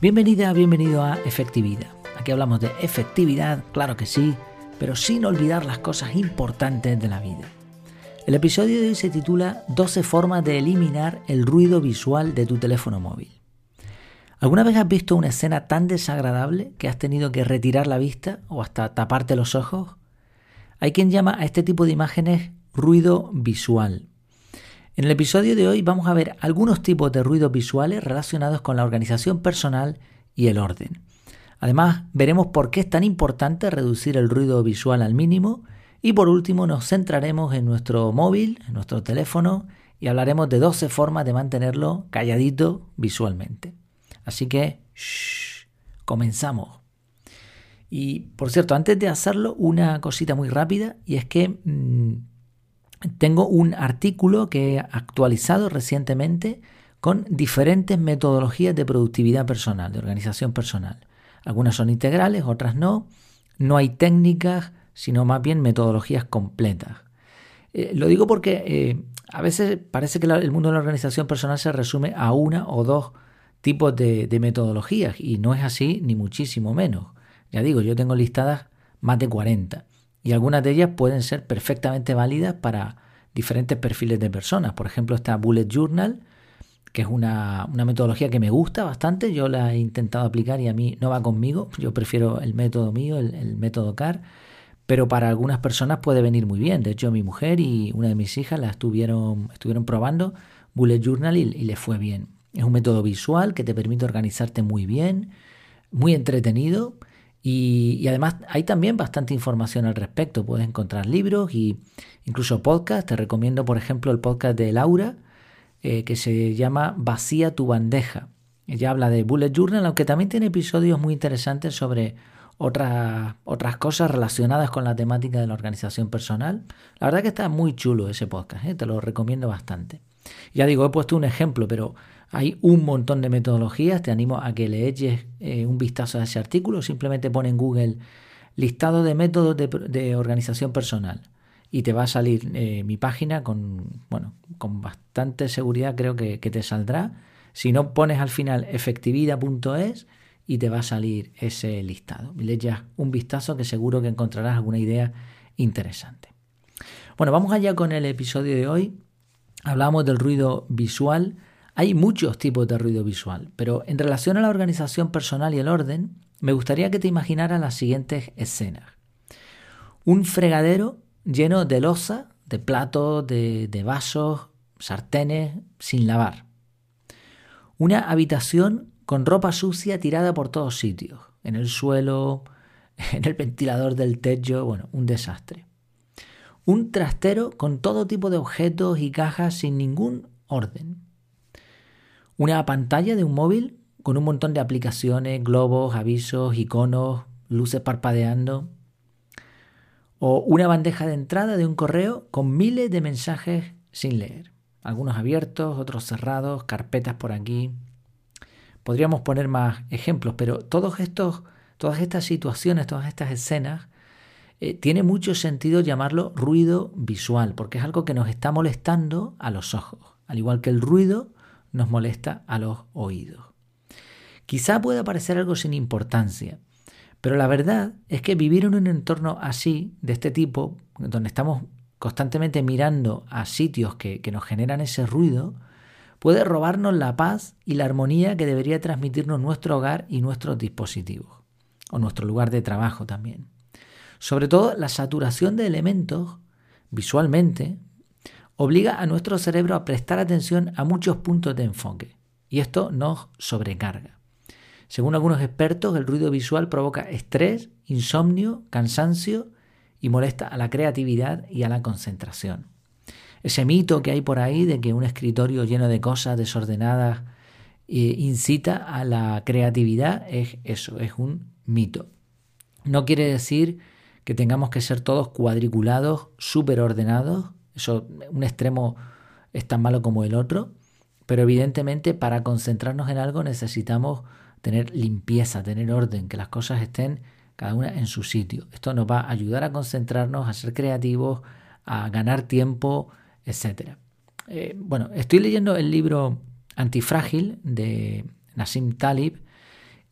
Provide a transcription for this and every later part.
Bienvenida, bienvenido a Efectividad. Aquí hablamos de efectividad, claro que sí, pero sin olvidar las cosas importantes de la vida. El episodio de hoy se titula 12 formas de eliminar el ruido visual de tu teléfono móvil. ¿Alguna vez has visto una escena tan desagradable que has tenido que retirar la vista o hasta taparte los ojos? Hay quien llama a este tipo de imágenes ruido visual. En el episodio de hoy vamos a ver algunos tipos de ruidos visuales relacionados con la organización personal y el orden. Además, veremos por qué es tan importante reducir el ruido visual al mínimo y por último nos centraremos en nuestro móvil, en nuestro teléfono y hablaremos de 12 formas de mantenerlo calladito visualmente. Así que, shh, comenzamos. Y por cierto, antes de hacerlo, una cosita muy rápida y es que mm, tengo un artículo que he actualizado recientemente con diferentes metodologías de productividad personal, de organización personal. Algunas son integrales, otras no. No hay técnicas, sino más bien metodologías completas. Eh, lo digo porque eh, a veces parece que el mundo de la organización personal se resume a una o dos tipos de, de metodologías y no es así ni muchísimo menos. Ya digo, yo tengo listadas más de 40 y algunas de ellas pueden ser perfectamente válidas para diferentes perfiles de personas. Por ejemplo, esta Bullet Journal, que es una, metodología que me gusta bastante, yo la he intentado aplicar y a mí no va conmigo, yo prefiero el método mío, el, método CAR, pero para algunas personas puede venir muy bien. De hecho, mi mujer y una de mis hijas la estuvieron, estuvieron probando Bullet Journal y, y le fue bien. Es un método visual que te permite organizarte muy bien, muy entretenido y, además hay también bastante información al respecto. Puedes encontrar libros y incluso podcasts. Te recomiendo, por ejemplo, el podcast de Laura, eh, que se llama Vacía tu bandeja. Ella habla de Bullet Journal, aunque también tiene episodios muy interesantes sobre otras, otras cosas relacionadas con la temática de la organización personal. La verdad que está muy chulo ese podcast, ¿eh? te lo recomiendo bastante. Ya digo, he puesto un ejemplo, pero hay un montón de metodologías, te animo a que le eches eh, un vistazo a ese artículo, simplemente pone en Google listado de métodos de, organización personal y te va a salir eh, mi página con, bueno, con bastante seguridad creo que, te saldrá. Si no, pones al final efectividad.es y te va a salir ese listado. Le echas un vistazo que seguro que encontrarás alguna idea interesante. Bueno, vamos allá con el episodio de hoy. Hablamos del ruido visual hay muchos tipos de ruido visual, pero en relación a la organización personal y el orden, me gustaría que te imaginaras las siguientes escenas. Un fregadero lleno de losa, de platos, de, de vasos, sartenes, sin lavar. Una habitación con ropa sucia tirada por todos sitios, en el suelo, en el ventilador del techo, bueno, un desastre. Un trastero con todo tipo de objetos y cajas sin ningún orden una pantalla de un móvil con un montón de aplicaciones, globos, avisos, iconos, luces parpadeando. O una bandeja de entrada de un correo con miles de mensajes sin leer. Algunos abiertos, otros cerrados, carpetas por aquí. Podríamos poner más ejemplos, pero todos estos, todas estas situaciones, todas estas escenas, eh, tiene mucho sentido llamarlo ruido visual, porque es algo que nos está molestando a los ojos. Al igual que el ruido nos molesta a los oídos. Quizá pueda parecer algo sin importancia, pero la verdad es que vivir en un entorno así, de este tipo, donde estamos constantemente mirando a sitios que, que nos generan ese ruido, puede robarnos la paz y la armonía que debería transmitirnos nuestro hogar y nuestros dispositivos, o nuestro lugar de trabajo también. Sobre todo la saturación de elementos visualmente obliga a nuestro cerebro a prestar atención a muchos puntos de enfoque y esto nos sobrecarga. Según algunos expertos, el ruido visual provoca estrés, insomnio, cansancio y molesta a la creatividad y a la concentración. Ese mito que hay por ahí de que un escritorio lleno de cosas desordenadas eh, incita a la creatividad es eso, es un mito. No quiere decir que tengamos que ser todos cuadriculados, súper ordenados un extremo es tan malo como el otro, pero evidentemente para concentrarnos en algo necesitamos tener limpieza, tener orden, que las cosas estén cada una en su sitio. Esto nos va a ayudar a concentrarnos, a ser creativos, a ganar tiempo, etc. Eh, bueno, estoy leyendo el libro Antifrágil de Nassim Talib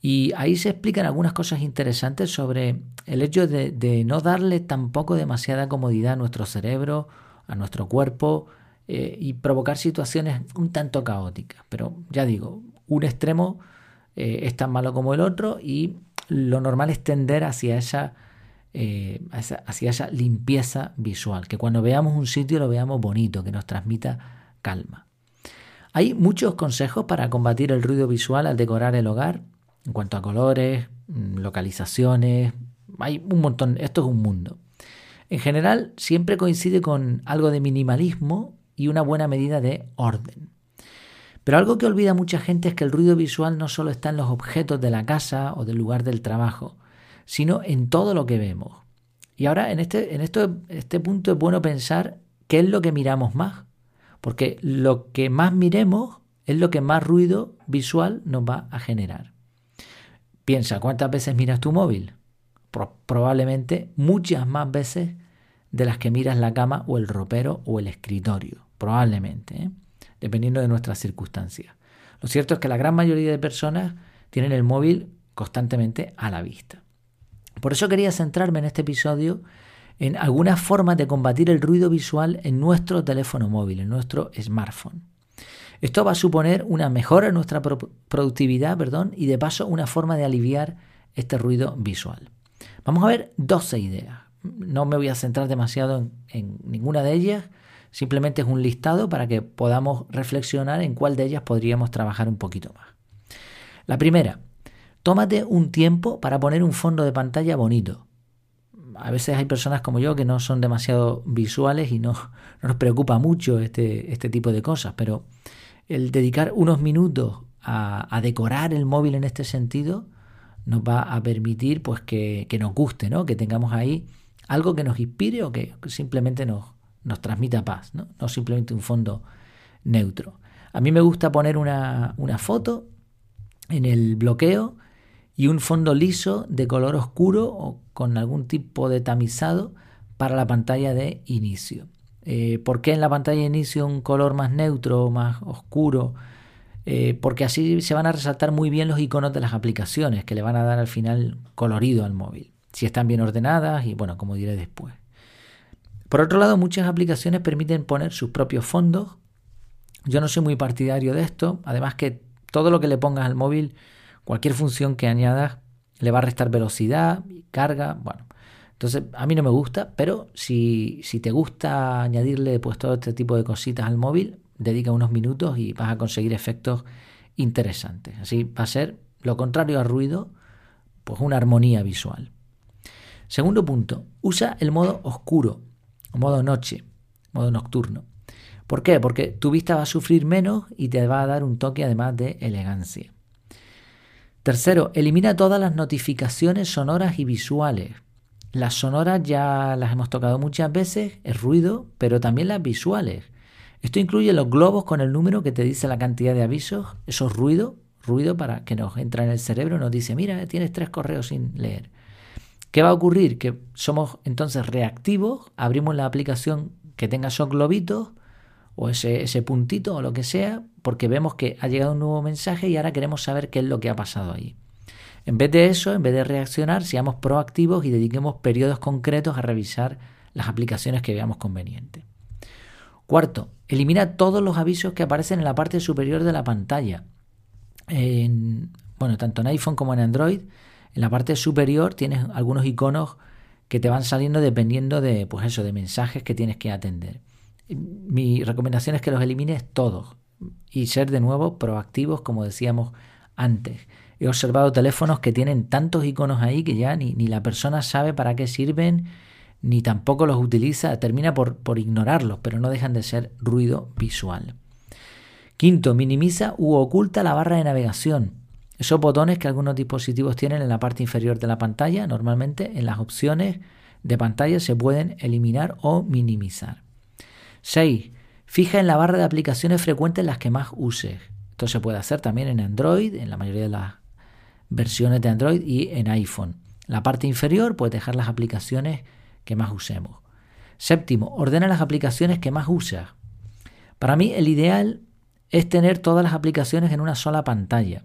Y ahí se explican algunas cosas interesantes sobre el hecho de, no darle tampoco demasiada comodidad a nuestro cerebro, a nuestro cuerpo eh, y provocar situaciones un tanto caóticas. Pero ya digo, un extremo eh, es tan malo como el otro y lo normal es tender hacia esa, eh, hacia esa limpieza visual, que cuando veamos un sitio lo veamos bonito, que nos transmita calma. Hay muchos consejos para combatir el ruido visual al decorar el hogar, en cuanto a colores, mm, localizaciones, hay un montón, esto es un mundo. En general siempre coincide con algo de minimalismo y una buena medida de orden. Pero algo que olvida mucha gente es que el ruido visual no solo está en los objetos de la casa o del lugar del trabajo, sino en todo lo que vemos. Y ahora en este, en esto, este punto es bueno pensar qué es lo que miramos más, porque lo que más miremos es lo que más ruido visual nos va a generar. Piensa, ¿cuántas veces miras tu móvil? Probablemente muchas más veces de las que miras la cama o el ropero o el escritorio. Probablemente. ¿eh? dependiendo de nuestras circunstancias. Lo cierto es que la gran mayoría de personas tienen el móvil constantemente a la vista. Por eso quería centrarme en este episodio en algunas formas de combatir el ruido visual en nuestro teléfono móvil, en nuestro smartphone. Esto va a suponer una mejora en nuestra productividad perdón, y de paso una forma de aliviar este ruido visual. Vamos a ver 12 ideas. No me voy a centrar demasiado en, ninguna de ellas, Simplemente es un listado para que podamos reflexionar en cuál de ellas podríamos trabajar un poquito más. La primera, tómate un tiempo para poner un fondo de pantalla bonito. A veces hay personas como yo que no son demasiado visuales y no, nos preocupa mucho este, este, tipo de cosas, pero el dedicar unos minutos a, decorar el móvil en este sentido nos va a permitir pues que, nos guste, ¿no? que tengamos ahí algo que nos inspire o que simplemente nos, nos transmita paz, ¿no? no simplemente un fondo neutro. A mí me gusta poner una, una foto en el bloqueo y un fondo liso de color oscuro o con algún tipo de tamizado para la pantalla de inicio. Eh, ¿Por qué en la pantalla de inicio un color más neutro, más oscuro? Eh, porque así se van a resaltar muy bien los iconos de las aplicaciones que le van a dar al final colorido al móvil. Si están bien ordenadas y bueno, como diré después. Por otro lado, muchas aplicaciones permiten poner sus propios fondos. Yo no soy muy partidario de esto. Además que todo lo que le pongas al móvil, cualquier función que añadas, le va a restar velocidad, carga, bueno. Entonces, a mí no me gusta, pero si, si te gusta añadirle pues, todo este tipo de cositas al móvil, dedica unos minutos y vas a conseguir efectos interesantes. Así va a ser lo contrario al ruido, pues una armonía visual. Segundo punto, usa el modo oscuro modo noche, modo nocturno. ¿Por qué? Porque tu vista va a sufrir menos y te va a dar un toque además de elegancia. Tercero, elimina todas las notificaciones sonoras y visuales. Las sonoras ya las hemos tocado muchas veces, es ruido, pero también las visuales. Esto incluye los globos con el número que te dice la cantidad de avisos, esos ruidos, ruido para que nos entra en el cerebro, nos dice, mira, tienes tres correos sin leer. ¿Qué va a ocurrir? Que somos entonces reactivos, abrimos la aplicación que tenga esos globitos o ese, ese puntito o lo que sea, porque vemos que ha llegado un nuevo mensaje y ahora queremos saber qué es lo que ha pasado ahí. En vez de eso, en vez de reaccionar, seamos proactivos y dediquemos periodos concretos a revisar las aplicaciones que veamos conveniente. Cuarto, elimina todos los avisos que aparecen en la parte superior de la pantalla. bueno, tanto en iPhone como en Android en la parte superior tienes algunos iconos que te van saliendo dependiendo de, pues eso, de mensajes que tienes que atender. Mi recomendación es que los elimines todos y ser de nuevo proactivos, como decíamos antes. He observado teléfonos que tienen tantos iconos ahí que ya ni, la persona sabe para qué sirven, ni tampoco los utiliza, termina por, por ignorarlos, pero no dejan de ser ruido visual. Quinto, minimiza u oculta la barra de navegación. Esos botones que algunos dispositivos tienen en la parte inferior de la pantalla, normalmente en las opciones de pantalla se pueden eliminar o minimizar. 6. Fija en la barra de aplicaciones frecuentes las que más uses. Esto se puede hacer también en Android, en la mayoría de las versiones de Android y en iPhone. La parte inferior puedes dejar las aplicaciones que más usemos. Séptimo, ordena las aplicaciones que más usas. Para mí el ideal es tener todas las aplicaciones en una sola pantalla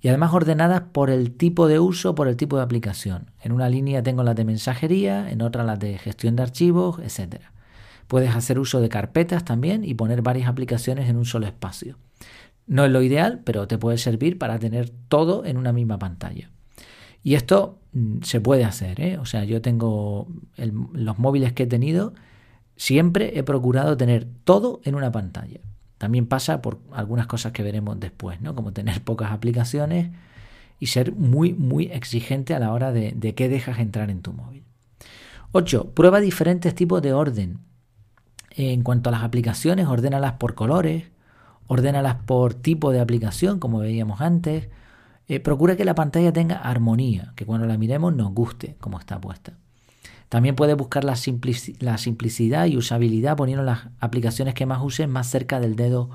y además ordenadas por el tipo de uso, por el tipo de aplicación. En una línea tengo las de mensajería, en otra las de gestión de archivos, etc. Puedes hacer uso de carpetas también y poner varias aplicaciones en un solo espacio. No es lo ideal, pero te puede servir para tener todo en una misma pantalla. Y esto mm, se puede hacer, ¿eh? O sea, yo tengo los móviles que he tenido, siempre he procurado tener todo en una pantalla. También pasa por algunas cosas que veremos después, ¿no? Como tener pocas aplicaciones y ser muy, muy exigente a la hora de, de qué dejas entrar en tu móvil. 8. Prueba diferentes tipos de orden. En cuanto a las aplicaciones, ordénalas por colores, ordénalas por tipo de aplicación, como veíamos antes. Eh, procura que la pantalla tenga armonía, que cuando la miremos nos guste como está puesta. También puedes buscar la, simplicidad y usabilidad poniendo las aplicaciones que más uses más cerca del dedo,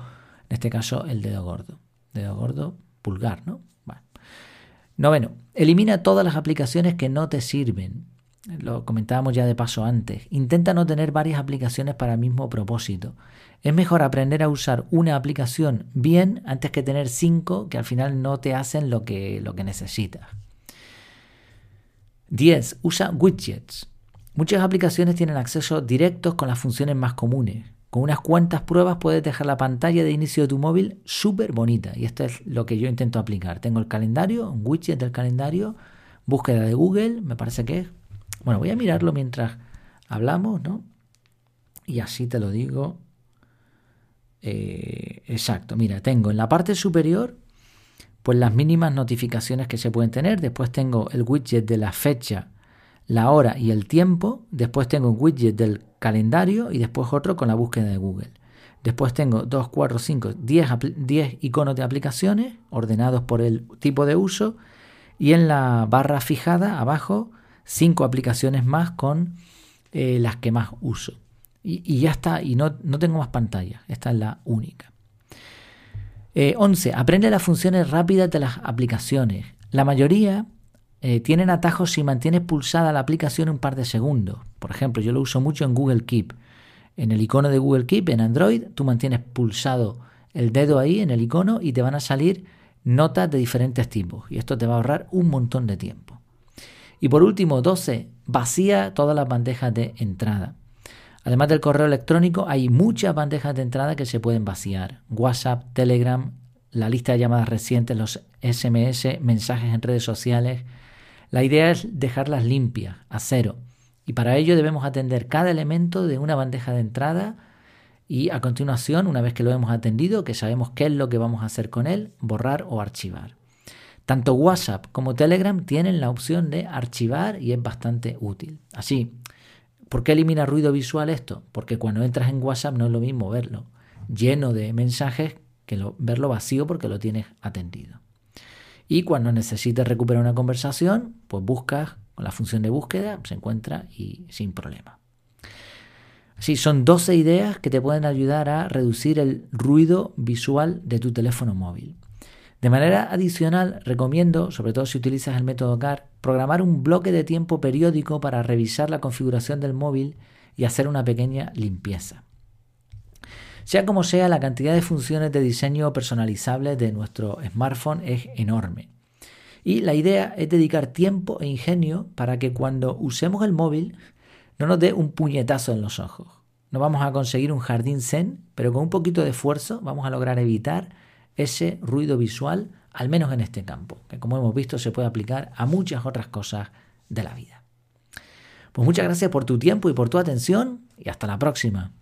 en este caso el dedo gordo. Dedo gordo, pulgar, ¿no? Bueno. Noveno, elimina todas las aplicaciones que no te sirven. Lo comentábamos ya de paso antes. Intenta no tener varias aplicaciones para el mismo propósito. Es mejor aprender a usar una aplicación bien antes que tener cinco que al final no te hacen lo que, lo que necesitas. 10. Usa widgets. Muchas aplicaciones tienen acceso directos con las funciones más comunes. Con unas cuantas pruebas puedes dejar la pantalla de inicio de tu móvil súper bonita. Y esto es lo que yo intento aplicar. Tengo el calendario, un widget del calendario, búsqueda de Google, me parece que es. Bueno, voy a mirarlo mientras hablamos, ¿no? Y así te lo digo. Eh, exacto, mira, tengo en la parte superior pues las mínimas notificaciones que se pueden tener. Después tengo el widget de la fecha la hora y el tiempo, después tengo un widget del calendario y después otro con la búsqueda de Google. Después tengo 2, 4, 5, 10, 10 iconos de aplicaciones ordenados por el tipo de uso y en la barra fijada abajo 5 aplicaciones más con eh, las que más uso. Y, ya está, y no, no, tengo más pantalla, esta es la única. 11. Eh, aprende las funciones rápidas de las aplicaciones. La mayoría eh, tienen atajos si mantienes pulsada la aplicación un par de segundos. Por ejemplo, yo lo uso mucho en Google Keep. En el icono de Google Keep, en Android, tú mantienes pulsado el dedo ahí en el icono y te van a salir notas de diferentes tipos. Y esto te va a ahorrar un montón de tiempo. Y por último, 12. Vacía todas las bandejas de entrada. Además del correo electrónico, hay muchas bandejas de entrada que se pueden vaciar. WhatsApp, Telegram, la lista de llamadas recientes, los SMS, mensajes en redes sociales, la idea es dejarlas limpias, a cero, y para ello debemos atender cada elemento de una bandeja de entrada y a continuación, una vez que lo hemos atendido, que sabemos qué es lo que vamos a hacer con él, borrar o archivar. Tanto WhatsApp como Telegram tienen la opción de archivar y es bastante útil. Así, ¿por qué elimina ruido visual esto? Porque cuando entras en WhatsApp no es lo mismo verlo lleno de mensajes que verlo vacío porque lo tienes atendido. Y cuando necesites recuperar una conversación, pues buscas con la función de búsqueda, se encuentra y sin problema. Así, son 12 ideas que te pueden ayudar a reducir el ruido visual de tu teléfono móvil. De manera adicional, recomiendo, sobre todo si utilizas el método CAR, programar un bloque de tiempo periódico para revisar la configuración del móvil y hacer una pequeña limpieza. Sea como sea, la cantidad de funciones de diseño personalizable de nuestro smartphone es enorme. Y la idea es dedicar tiempo e ingenio para que cuando usemos el móvil no nos dé un puñetazo en los ojos. No vamos a conseguir un jardín zen, pero con un poquito de esfuerzo vamos a lograr evitar ese ruido visual, al menos en este campo, que como hemos visto se puede aplicar a muchas otras cosas de la vida. Pues muchas gracias por tu tiempo y por tu atención y hasta la próxima.